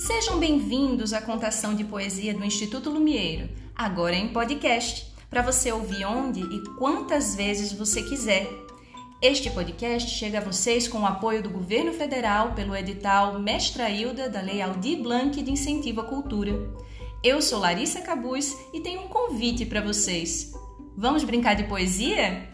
Sejam bem-vindos à contação de poesia do Instituto Lumieiro, agora em podcast, para você ouvir onde e quantas vezes você quiser. Este podcast chega a vocês com o apoio do governo federal pelo edital Mestra Hilda da Lei Aldir Blanc de Incentivo à Cultura. Eu sou Larissa Cabuz e tenho um convite para vocês. Vamos brincar de poesia?